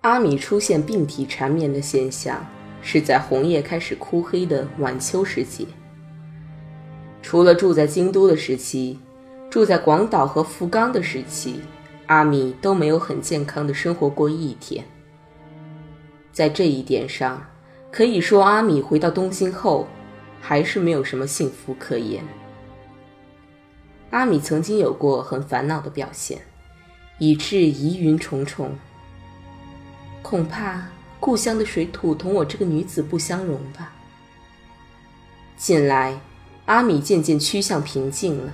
阿米出现病体缠绵的现象，是在红叶开始枯黑的晚秋时节。除了住在京都的时期。住在广岛和福冈的时期，阿米都没有很健康的生活过一天。在这一点上，可以说阿米回到东京后，还是没有什么幸福可言。阿米曾经有过很烦恼的表现，以致疑云重重。恐怕故乡的水土同我这个女子不相容吧。近来，阿米渐渐趋向平静了。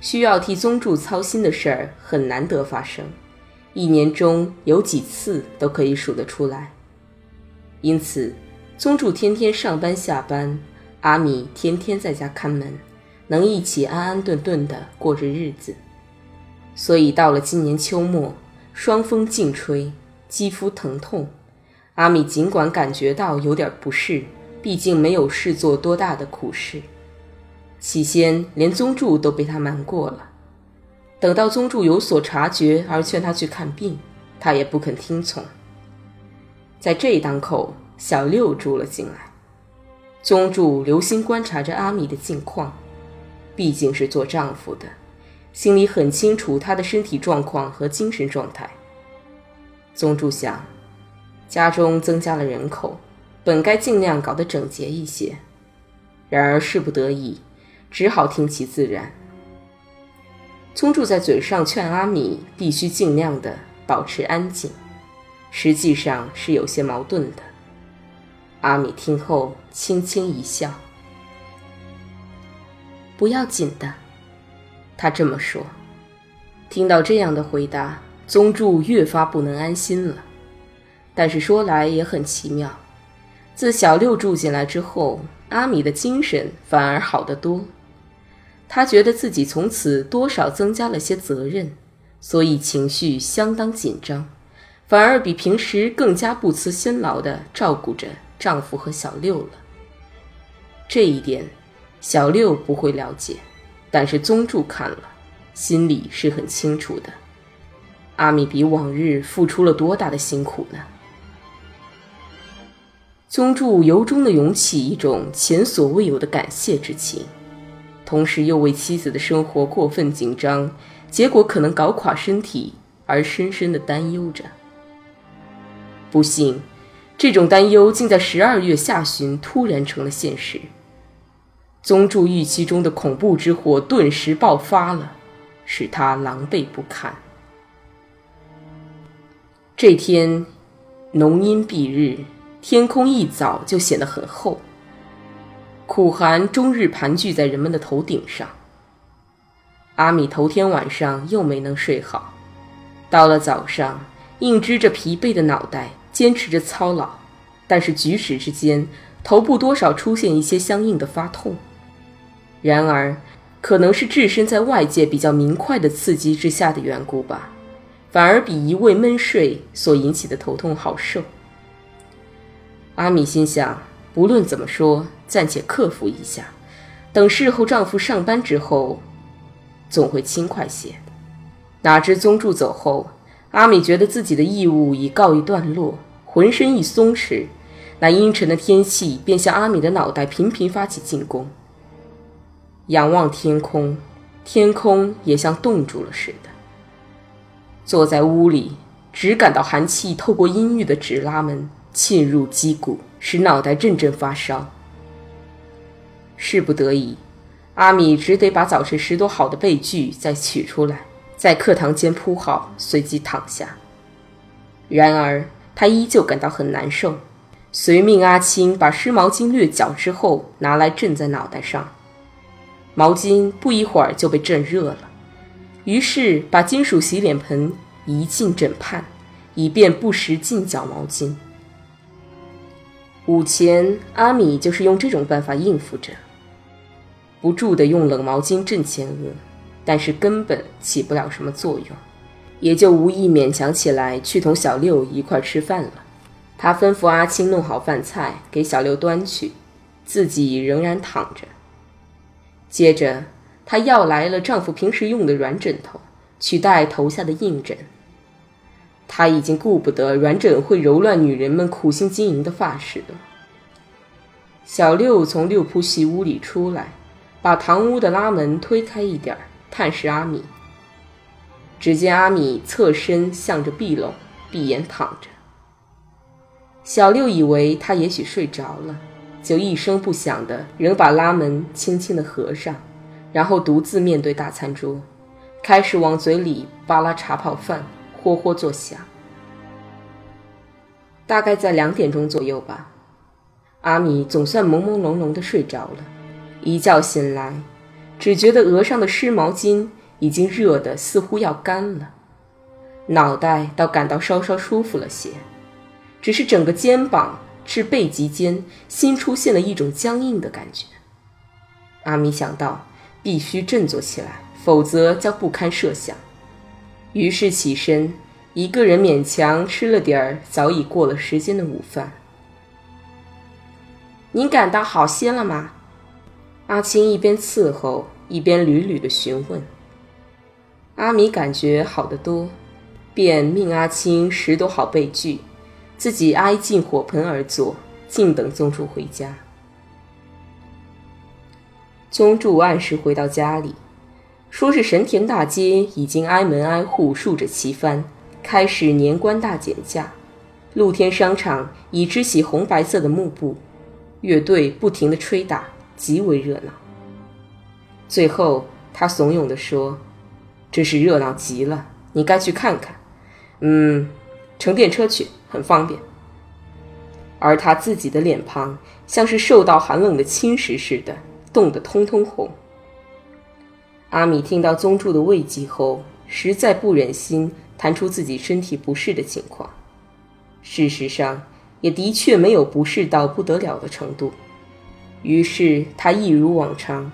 需要替宗助操心的事儿很难得发生，一年中有几次都可以数得出来。因此，宗助天天上班下班，阿米天天在家看门，能一起安安顿顿地过着日子。所以到了今年秋末，霜风劲吹，肌肤疼痛，阿米尽管感觉到有点不适，毕竟没有事做多大的苦事。起先连宗助都被他瞒过了，等到宗助有所察觉而劝他去看病，他也不肯听从。在这一当口，小六住了进来。宗助留心观察着阿米的近况，毕竟是做丈夫的，心里很清楚她的身体状况和精神状态。宗助想，家中增加了人口，本该尽量搞得整洁一些，然而事不得已。只好听其自然。宗助在嘴上劝阿米必须尽量的保持安静，实际上是有些矛盾的。阿米听后轻轻一笑：“不要紧的。”他这么说。听到这样的回答，宗助越发不能安心了。但是说来也很奇妙，自小六住进来之后，阿米的精神反而好得多。他觉得自己从此多少增加了些责任，所以情绪相当紧张，反而比平时更加不辞辛劳地照顾着丈夫和小六了。这一点，小六不会了解，但是宗助看了，心里是很清楚的。阿米比往日付出了多大的辛苦呢？宗助由衷的涌起一种前所未有的感谢之情。同时又为妻子的生活过分紧张，结果可能搞垮身体而深深的担忧着。不幸，这种担忧竟在十二月下旬突然成了现实。宗助预期中的恐怖之火顿时爆发了，使他狼狈不堪。这天，浓阴蔽日，天空一早就显得很厚。苦寒终日盘踞在人们的头顶上。阿米头天晚上又没能睡好，到了早上，硬支着疲惫的脑袋，坚持着操劳，但是举止之间，头部多少出现一些相应的发痛。然而，可能是置身在外界比较明快的刺激之下的缘故吧，反而比一味闷睡所引起的头痛好受。阿米心想。不论怎么说，暂且克服一下，等事后丈夫上班之后，总会轻快些。哪知宗助走后，阿米觉得自己的义务已告一段落，浑身一松弛，那阴沉的天气便向阿米的脑袋频频发起进攻。仰望天空，天空也像冻住了似的。坐在屋里，只感到寒气透过阴郁的纸拉门沁入肌骨，使脑袋阵阵发烧。事不得已，阿米只得把早晨拾掇好的被具再取出来，在课堂间铺好，随即躺下。然而他依旧感到很难受，遂命阿青把湿毛巾略搅之后拿来枕在脑袋上。毛巾不一会儿就被震热了，于是把金属洗脸盆移进枕畔，以便不时浸搅毛巾。午前，阿米就是用这种办法应付着。不住地用冷毛巾震前额，但是根本起不了什么作用，也就无意勉强起来去同小六一块吃饭了。他吩咐阿青弄好饭菜给小六端去，自己仍然躺着。接着，她要来了丈夫平时用的软枕头，取代头下的硬枕。她已经顾不得软枕会揉乱女人们苦心经营的发饰了。小六从六铺细屋里出来。把堂屋的拉门推开一点儿，探视阿米。只见阿米侧身向着壁笼，闭眼躺着。小六以为他也许睡着了，就一声不响的仍把拉门轻轻的合上，然后独自面对大餐桌，开始往嘴里扒拉茶泡饭，霍霍作响。大概在两点钟左右吧，阿米总算朦朦胧胧的睡着了。一觉醒来，只觉得额上的湿毛巾已经热得似乎要干了，脑袋倒感到稍稍舒服了些，只是整个肩膀至背脊间新出现了一种僵硬的感觉。阿米想到必须振作起来，否则将不堪设想，于是起身，一个人勉强吃了点儿早已过了时间的午饭。您感到好些了吗？阿青一边伺候，一边屡屡的询问。阿米感觉好得多，便命阿青拾掇好被具，自己挨近火盆而坐，静等宗主回家。宗助按时回到家里，说是神田大街已经挨门挨户竖着旗幡，开始年关大减价。露天商场已支起红白色的幕布，乐队不停的吹打。极为热闹。最后，他怂恿地说：“真是热闹极了，你该去看看。嗯，乘电车去，很方便。”而他自己的脸庞像是受到寒冷的侵蚀似的，冻得通通红。阿米听到宗助的慰藉后，实在不忍心谈出自己身体不适的情况。事实上，也的确没有不适到不得了的程度。于是她一如往常，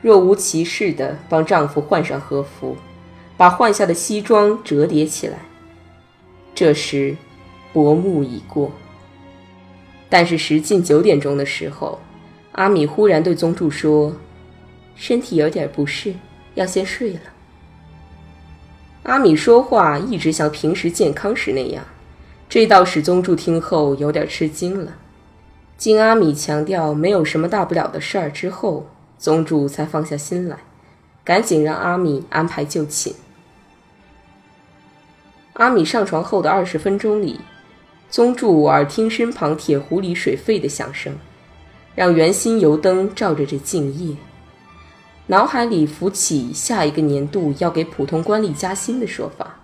若无其事地帮丈夫换上和服，把换下的西装折叠起来。这时，薄暮已过。但是时近九点钟的时候，阿米忽然对宗助说：“身体有点不适，要先睡了。”阿米说话一直像平时健康时那样，这倒使宗助听后有点吃惊了。经阿米强调没有什么大不了的事儿之后，宗主才放下心来，赶紧让阿米安排就寝。阿米上床后的二十分钟里，宗主耳听身旁铁壶里水沸的响声，让圆心油灯照着这静夜，脑海里浮起下一个年度要给普通官吏加薪的说法，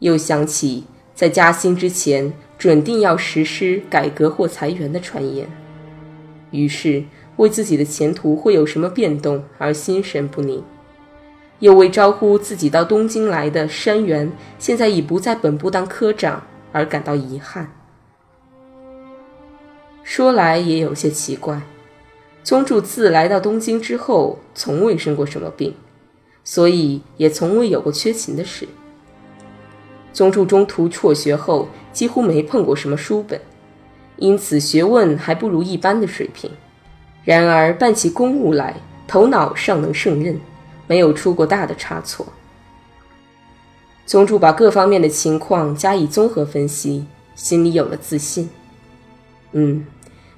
又想起在加薪之前。准定要实施改革或裁员的传言，于是为自己的前途会有什么变动而心神不宁，又为招呼自己到东京来的山原现在已不在本部当科长而感到遗憾。说来也有些奇怪，宗助自来到东京之后，从未生过什么病，所以也从未有过缺勤的事。宗助中途辍学后，几乎没碰过什么书本，因此学问还不如一般的水平。然而办起公务来，头脑尚能胜任，没有出过大的差错。宗助把各方面的情况加以综合分析，心里有了自信。嗯，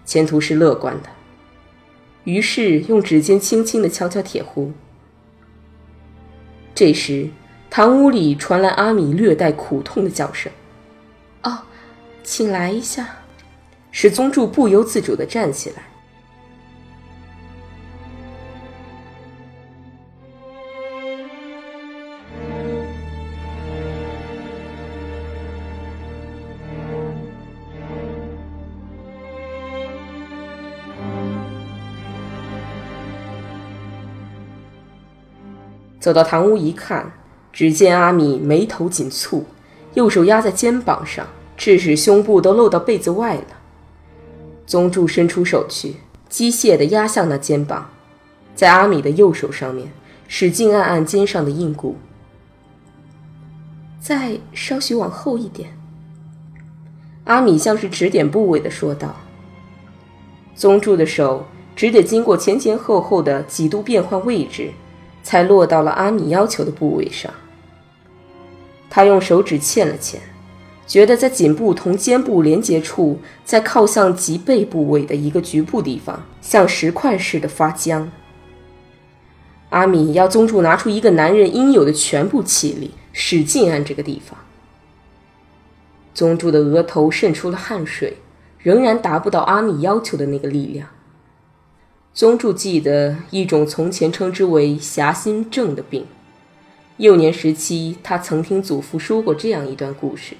前途是乐观的。于是用指尖轻轻地敲敲铁壶。这时。堂屋里传来阿米略带苦痛的叫声：“哦，请来一下。”使宗助不由自主地站起来。走到堂屋一看，只见阿米眉头紧蹙，右手压在肩膀上，致使胸部都露到被子外了。宗助伸出手去，机械地压向那肩膀，在阿米的右手上面使劲按按肩上的硬骨，再稍许往后一点。阿米像是指点部位的说道。宗助的手只得经过前前后后的几度变换位置。才落到了阿米要求的部位上。他用手指嵌了嵌，觉得在颈部同肩部连接处，在靠向脊背部位的一个局部地方，像石块似的发僵。阿米要宗助拿出一个男人应有的全部气力，使劲按这个地方。宗助的额头渗出了汗水，仍然达不到阿米要求的那个力量。宗助记得一种从前称之为狭心症的病。幼年时期，他曾听祖父说过这样一段故事：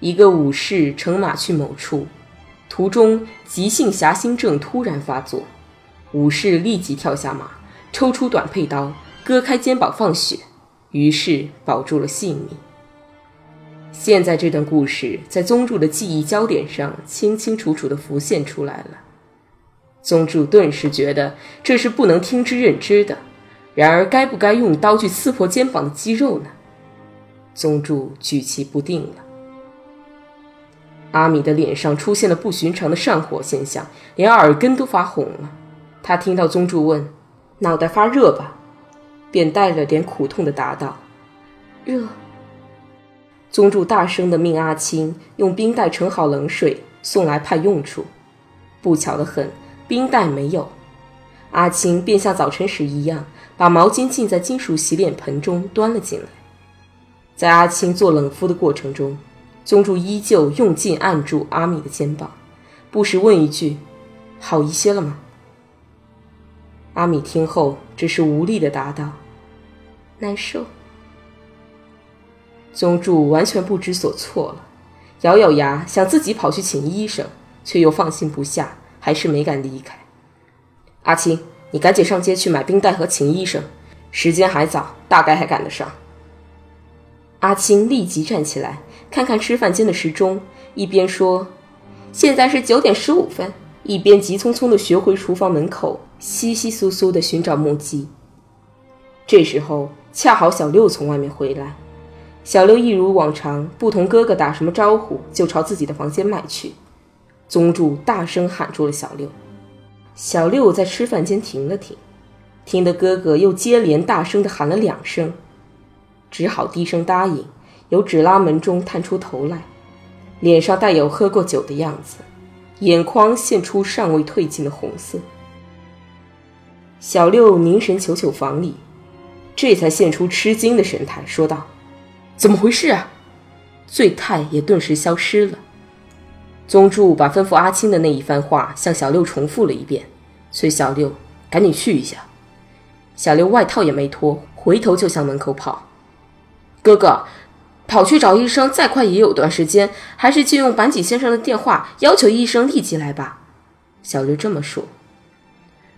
一个武士乘马去某处，途中急性狭心症突然发作，武士立即跳下马，抽出短佩刀，割开肩膀放血，于是保住了性命。现在这段故事在宗助的记忆焦点上清清楚楚地浮现出来了。宗助顿时觉得这是不能听之任之的，然而该不该用刀去刺破肩膀的肌肉呢？宗助举棋不定了。阿米的脸上出现了不寻常的上火现象，连耳根都发红了。他听到宗助问：“脑袋发热吧？”便带了点苦痛的答道：“热。”宗助大声的命阿青用冰袋盛好冷水送来派用处。不巧的很。冰袋没有，阿青便像早晨时一样，把毛巾浸在金属洗脸盆中端了进来。在阿青做冷敷的过程中，宗助依旧用劲按住阿米的肩膀，不时问一句：“好一些了吗？”阿米听后只是无力的答道：“难受。”宗助完全不知所措了，咬咬牙想自己跑去请医生，却又放心不下。还是没敢离开。阿青，你赶紧上街去买冰袋和请医生，时间还早，大概还赶得上。阿青立即站起来，看看吃饭间的时钟，一边说：“现在是九点十五分。”一边急匆匆地学回厨房门口，稀稀疏疏地寻找木屐。这时候恰好小六从外面回来，小六一如往常，不同哥哥打什么招呼，就朝自己的房间迈去。宗助大声喊住了小六，小六在吃饭间停了停，听得哥哥又接连大声地喊了两声，只好低声答应，由纸拉门中探出头来，脸上带有喝过酒的样子，眼眶现出尚未褪尽的红色。小六凝神瞅瞅房里，这才现出吃惊的神态，说道：“怎么回事啊？”醉态也顿时消失了。宗助把吩咐阿青的那一番话向小六重复了一遍，催小六赶紧去一下。小六外套也没脱，回头就向门口跑。哥哥，跑去找医生，再快也有段时间，还是借用板井先生的电话，要求医生立即来吧。小六这么说。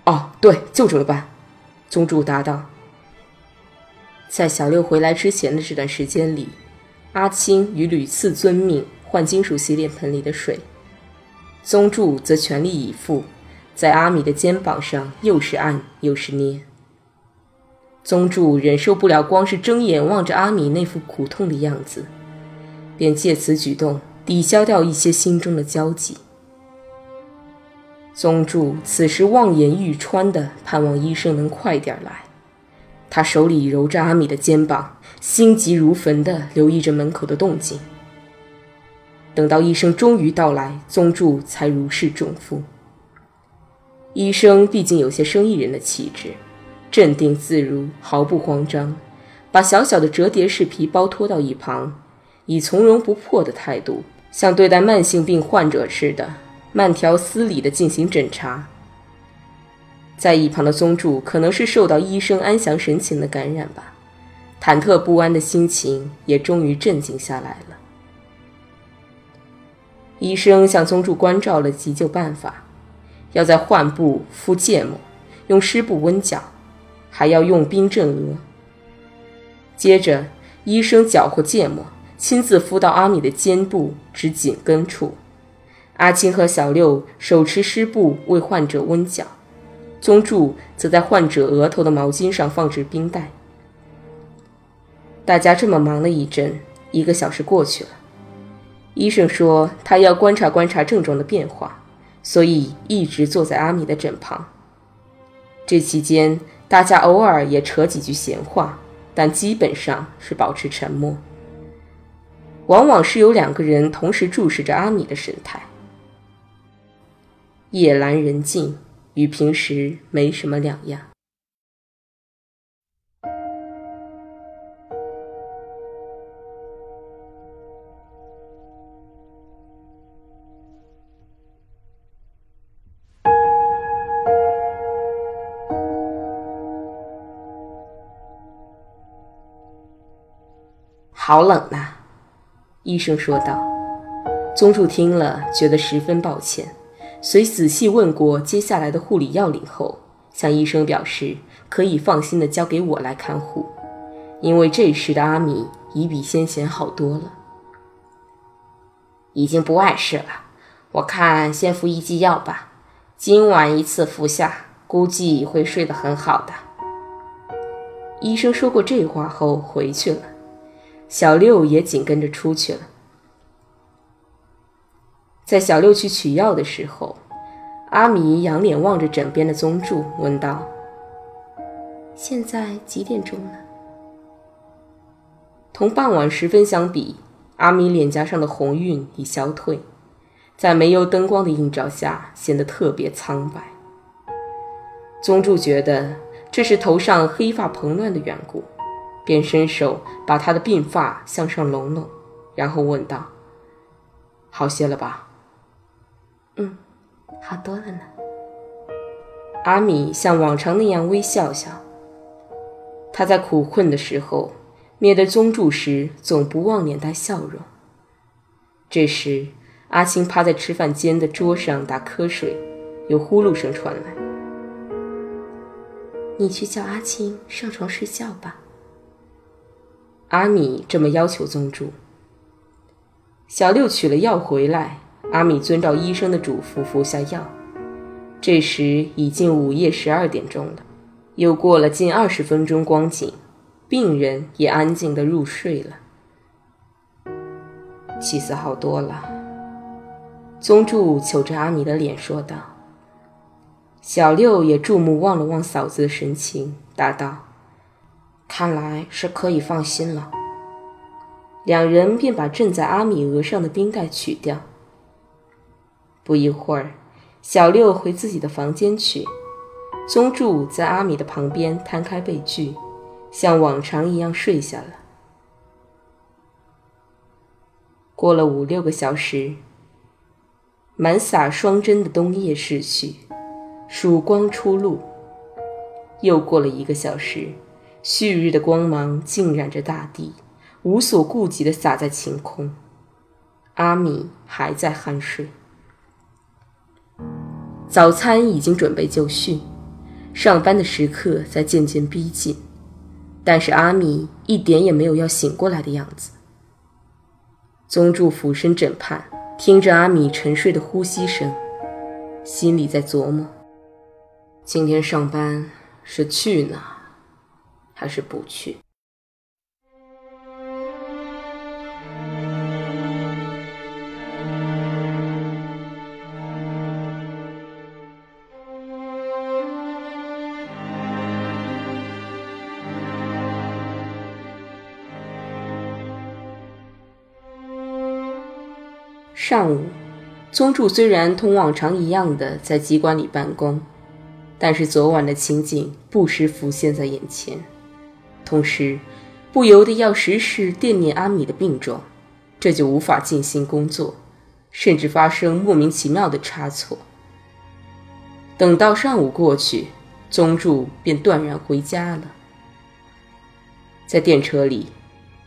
哦，对，就这么办。宗助答道。在小六回来之前的这段时间里，阿青与屡次遵命。换金属洗脸盆里的水，宗助则全力以赴，在阿米的肩膀上又是按又是捏。宗助忍受不了光是睁眼望着阿米那副苦痛的样子，便借此举动抵消掉一些心中的焦急。宗助此时望眼欲穿的盼望医生能快点来，他手里揉着阿米的肩膀，心急如焚地留意着门口的动静。等到医生终于到来，宗助才如释重负。医生毕竟有些生意人的气质，镇定自如，毫不慌张，把小小的折叠式皮包拖到一旁，以从容不迫的态度，像对待慢性病患者似的，慢条斯理地进行诊查。在一旁的宗助可能是受到医生安详神情的感染吧，忐忑不安的心情也终于镇静下来了。医生向宗助关照了急救办法，要在患部敷芥末，用湿布温脚，还要用冰镇额。接着，医生搅和芥末，亲自敷到阿米的肩部至颈根处。阿青和小六手持湿布为患者温脚。宗助则在患者额头的毛巾上放置冰袋。大家这么忙了一阵，一个小时过去了。医生说他要观察观察症状的变化，所以一直坐在阿米的枕旁。这期间，大家偶尔也扯几句闲话，但基本上是保持沉默。往往是有两个人同时注视着阿米的神态。夜阑人静。与平时没什么两样。好冷呐，医生说道。宗助听了，觉得十分抱歉。随仔细问过接下来的护理要领后，向医生表示可以放心的交给我来看护，因为这时的阿米已比先前好多了，已经不碍事了。我看先服一剂药吧，今晚一次服下，估计会睡得很好的。医生说过这话后回去了，小六也紧跟着出去了。在小六去取药的时候，阿米仰脸望着枕边的宗助，问道：“现在几点钟了？”同傍晚时分相比，阿米脸颊上的红晕已消退，在煤油灯光的映照下，显得特别苍白。宗助觉得这是头上黑发蓬乱的缘故，便伸手把他的鬓发向上拢拢，然后问道：“好些了吧？”嗯，好多了呢。阿米像往常那样微笑笑。他在苦困的时候，面对宗助时，总不忘脸带笑容。这时，阿青趴在吃饭间的桌上打瞌睡，有呼噜声传来。你去叫阿青上床睡觉吧。阿米这么要求宗助。小六取了药回来。阿米遵照医生的嘱咐服下药，这时已近午夜十二点钟了。又过了近二十分钟光景，病人也安静地入睡了，气色好多了。宗助瞅着阿米的脸说道。小六也注目望了望嫂子的神情，答道：“看来是可以放心了。”两人便把镇在阿米额上的冰袋取掉。不一会儿，小六回自己的房间去，宗助在阿米的旁边摊开被具，像往常一样睡下了。过了五六个小时，满洒霜针的冬夜逝去，曙光初露。又过了一个小时，旭日的光芒浸染着大地，无所顾忌地洒在晴空。阿米还在酣睡。早餐已经准备就绪，上班的时刻在渐渐逼近，但是阿米一点也没有要醒过来的样子。宗助俯身枕畔，听着阿米沉睡的呼吸声，心里在琢磨：今天上班是去哪，还是不去？上午，宗助虽然同往常一样的在机关里办公，但是昨晚的情景不时浮现在眼前，同时不由得要时时惦念阿米的病状，这就无法尽心工作，甚至发生莫名其妙的差错。等到上午过去，宗助便断然回家了。在电车里，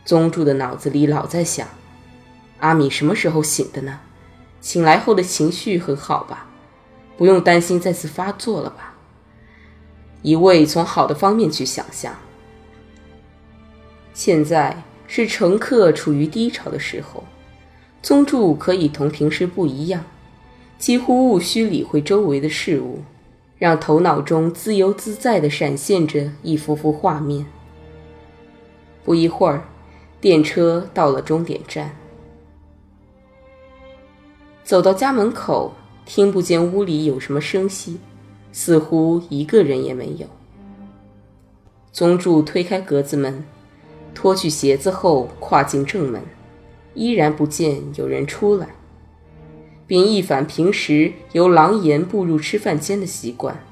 宗助的脑子里老在想：阿米什么时候醒的呢？醒来后的情绪很好吧？不用担心再次发作了吧？一味从好的方面去想象。现在是乘客处于低潮的时候，宗助可以同平时不一样，几乎无需理会周围的事物，让头脑中自由自在地闪现着一幅幅画面。不一会儿，电车到了终点站。走到家门口，听不见屋里有什么声息，似乎一个人也没有。宗助推开格子门，脱去鞋子后跨进正门，依然不见有人出来，并一反平时由狼颜步入吃饭间的习惯，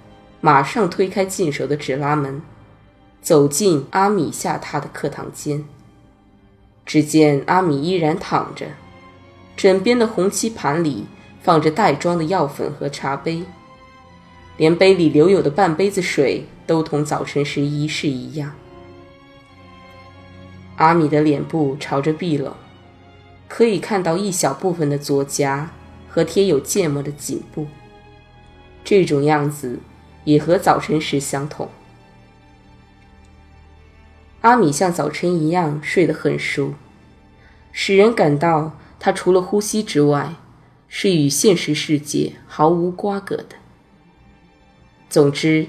马上推开进手的纸拉门，走进阿米下榻的客堂间。只见阿米依然躺着。枕边的红漆盘里放着袋装的药粉和茶杯，连杯里留有的半杯子水都同早晨时一式一样。阿米的脸部朝着壁冷，可以看到一小部分的左颊和贴有芥末的颈部。这种样子也和早晨时相同。阿米像早晨一样睡得很熟，使人感到。他除了呼吸之外，是与现实世界毫无瓜葛的。总之，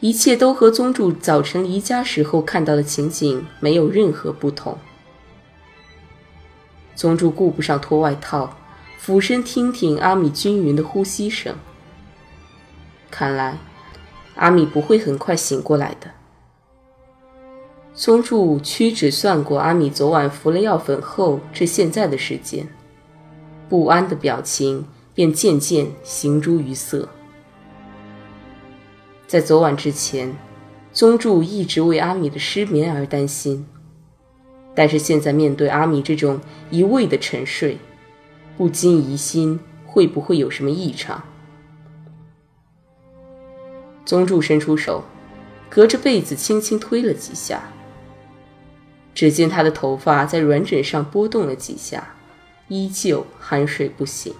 一切都和宗助早晨离家时候看到的情景没有任何不同。宗助顾不上脱外套，俯身听听阿米均匀的呼吸声。看来，阿米不会很快醒过来的。宗助屈指算过阿米昨晚服了药粉后至现在的时间，不安的表情便渐渐形诸于色。在昨晚之前，宗助一直为阿米的失眠而担心，但是现在面对阿米这种一味的沉睡，不禁疑心会不会有什么异常。宗助伸出手，隔着被子轻轻推了几下。只见他的头发在软枕上拨动了几下，依旧酣睡不醒。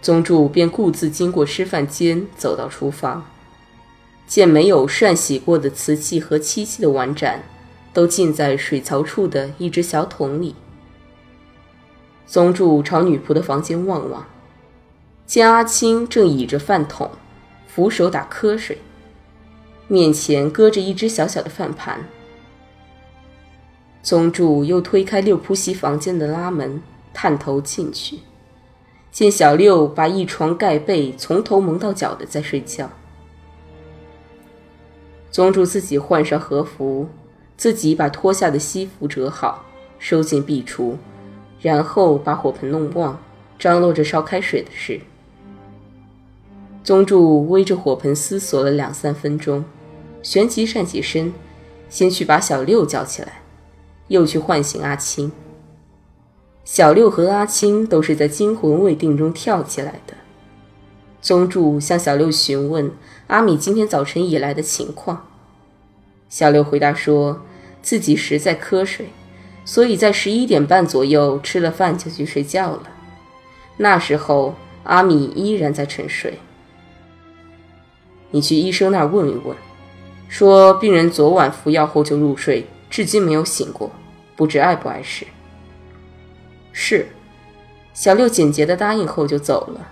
宗助便顾自经过吃饭间，走到厨房，见没有涮洗过的瓷器和漆器的碗盏，都浸在水槽处的一只小桶里。宗助朝女仆的房间望望，见阿青正倚着饭桶，扶手打瞌睡，面前搁着一只小小的饭盘。宗助又推开六铺席房间的拉门，探头进去，见小六把一床盖被从头蒙到脚的在睡觉。宗助自己换上和服，自己把脱下的西服折好，收进壁橱，然后把火盆弄旺，张罗着烧开水的事。宗助围着火盆思索了两三分钟，旋即站起身，先去把小六叫起来。又去唤醒阿青。小六和阿青都是在惊魂未定中跳起来的。宗助向小六询问阿米今天早晨以来的情况。小六回答说，自己实在瞌睡，所以在十一点半左右吃了饭就去睡觉了。那时候阿米依然在沉睡。你去医生那儿问一问，说病人昨晚服药后就入睡。至今没有醒过，不知碍不碍事。是，小六简洁的答应后就走了。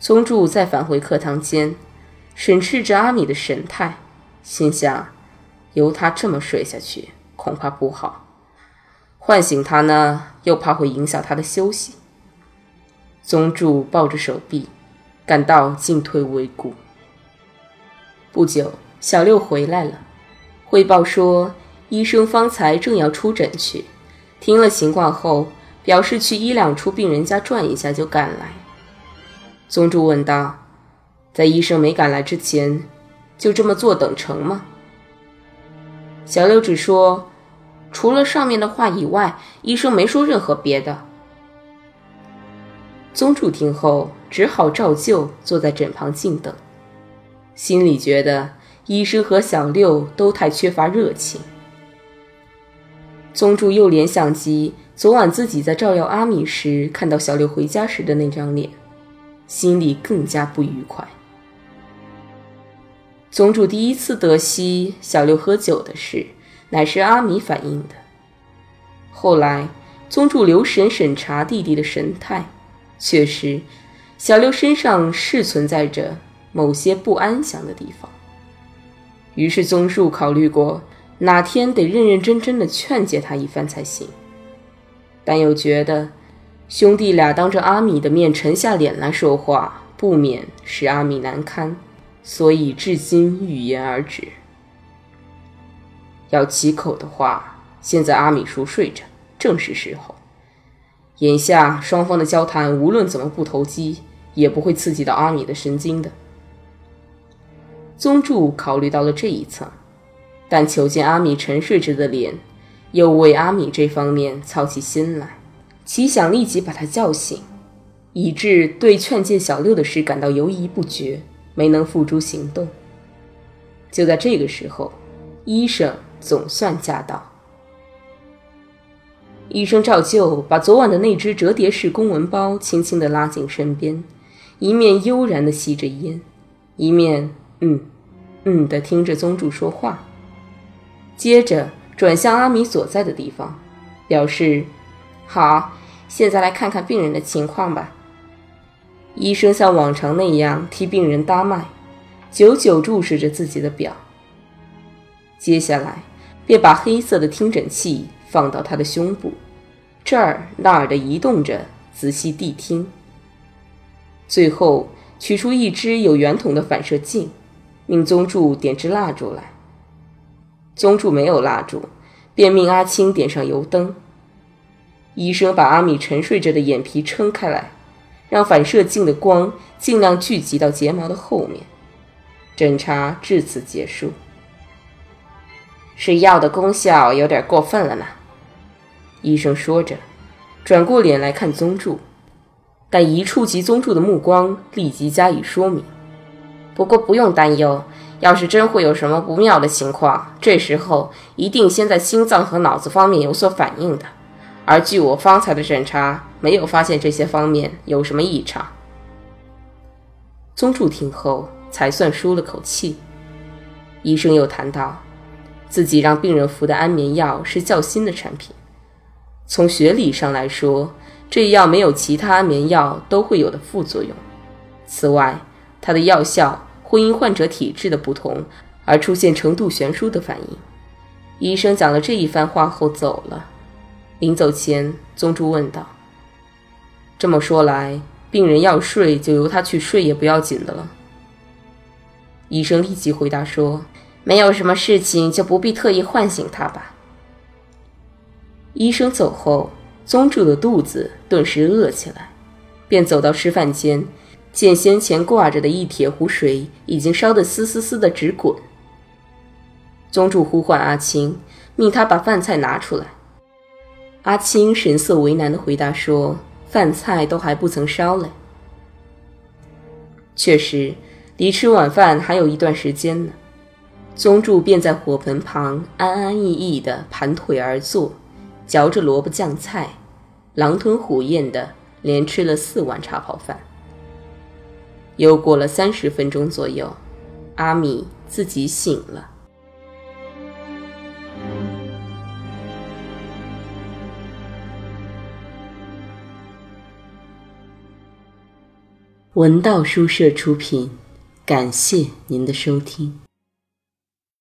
宗助再返回课堂间，审视着阿米的神态，心想：由他这么睡下去，恐怕不好。唤醒他呢，又怕会影响他的休息。宗助抱着手臂，感到进退维谷。不久，小六回来了。汇报说，医生方才正要出诊去，听了情况后，表示去一两处病人家转一下就赶来。宗助问道：“在医生没赶来之前，就这么坐等成吗？”小六只说：“除了上面的话以外，医生没说任何别的。”宗助听后只好照旧坐在枕旁静等，心里觉得医生和小六都太缺乏热情。宗助又联想起昨晚自己在照耀阿米时看到小六回家时的那张脸，心里更加不愉快。宗主第一次得悉小六喝酒的事，乃是阿米反映的。后来，宗助留神审查弟弟的神态，确实，小六身上是存在着某些不安详的地方。于是，宗助考虑过。哪天得认认真真的劝诫他一番才行，但又觉得兄弟俩当着阿米的面沉下脸来说话，不免使阿米难堪，所以至今欲言而止。要启口的话，现在阿米熟睡着，正是时候。眼下双方的交谈，无论怎么不投机，也不会刺激到阿米的神经的。宗助考虑到了这一层。但求见阿米沉睡着的脸，又为阿米这方面操起心来，其想立即把他叫醒，以致对劝诫小六的事感到犹疑不决，没能付诸行动。就在这个时候，医生总算驾到。医生照旧把昨晚的那只折叠式公文包轻轻地拉进身边，一面悠然地吸着烟，一面嗯嗯地听着宗助说话。接着转向阿米所在的地方，表示：“好，现在来看看病人的情况吧。”医生像往常那样替病人搭脉，久久注视着自己的表。接下来便把黑色的听诊器放到他的胸部，这儿那儿的移动着，仔细谛听。最后取出一只有圆筒的反射镜，命宗助点支蜡烛来。宗助没有蜡烛，便命阿青点上油灯。医生把阿米沉睡着的眼皮撑开来，让反射镜的光尽量聚集到睫毛的后面。诊查至此结束。是药的功效有点过分了呢，医生说着，转过脸来看宗助，但一触及宗助的目光，立即加以说明。不过不用担忧。要是真会有什么不妙的情况，这时候一定先在心脏和脑子方面有所反应的。而据我方才的审查，没有发现这些方面有什么异常。宗助听后才算舒了口气。医生又谈到，自己让病人服的安眠药是较新的产品，从学理上来说，这药没有其他安眠药都会有的副作用。此外，它的药效。会因患者体质的不同而出现程度悬殊的反应。医生讲了这一番话后走了。临走前，宗助问道：“这么说来，病人要睡就由他去睡也不要紧的了。”医生立即回答说：“没有什么事情，就不必特意唤醒他吧。”医生走后，宗助的肚子顿时饿起来，便走到吃饭间。见先前挂着的一铁壶水已经烧得嘶嘶嘶的直滚，宗助呼唤阿青，命他把饭菜拿出来。阿青神色为难的回答说：“饭菜都还不曾烧嘞。”确实，离吃晚饭还有一段时间呢。宗助便在火盆旁安安逸逸地盘腿而坐，嚼着萝卜酱菜，狼吞虎咽的连吃了四碗茶泡饭。又过了三十分钟左右，阿米自己醒了。文道书社出品，感谢您的收听。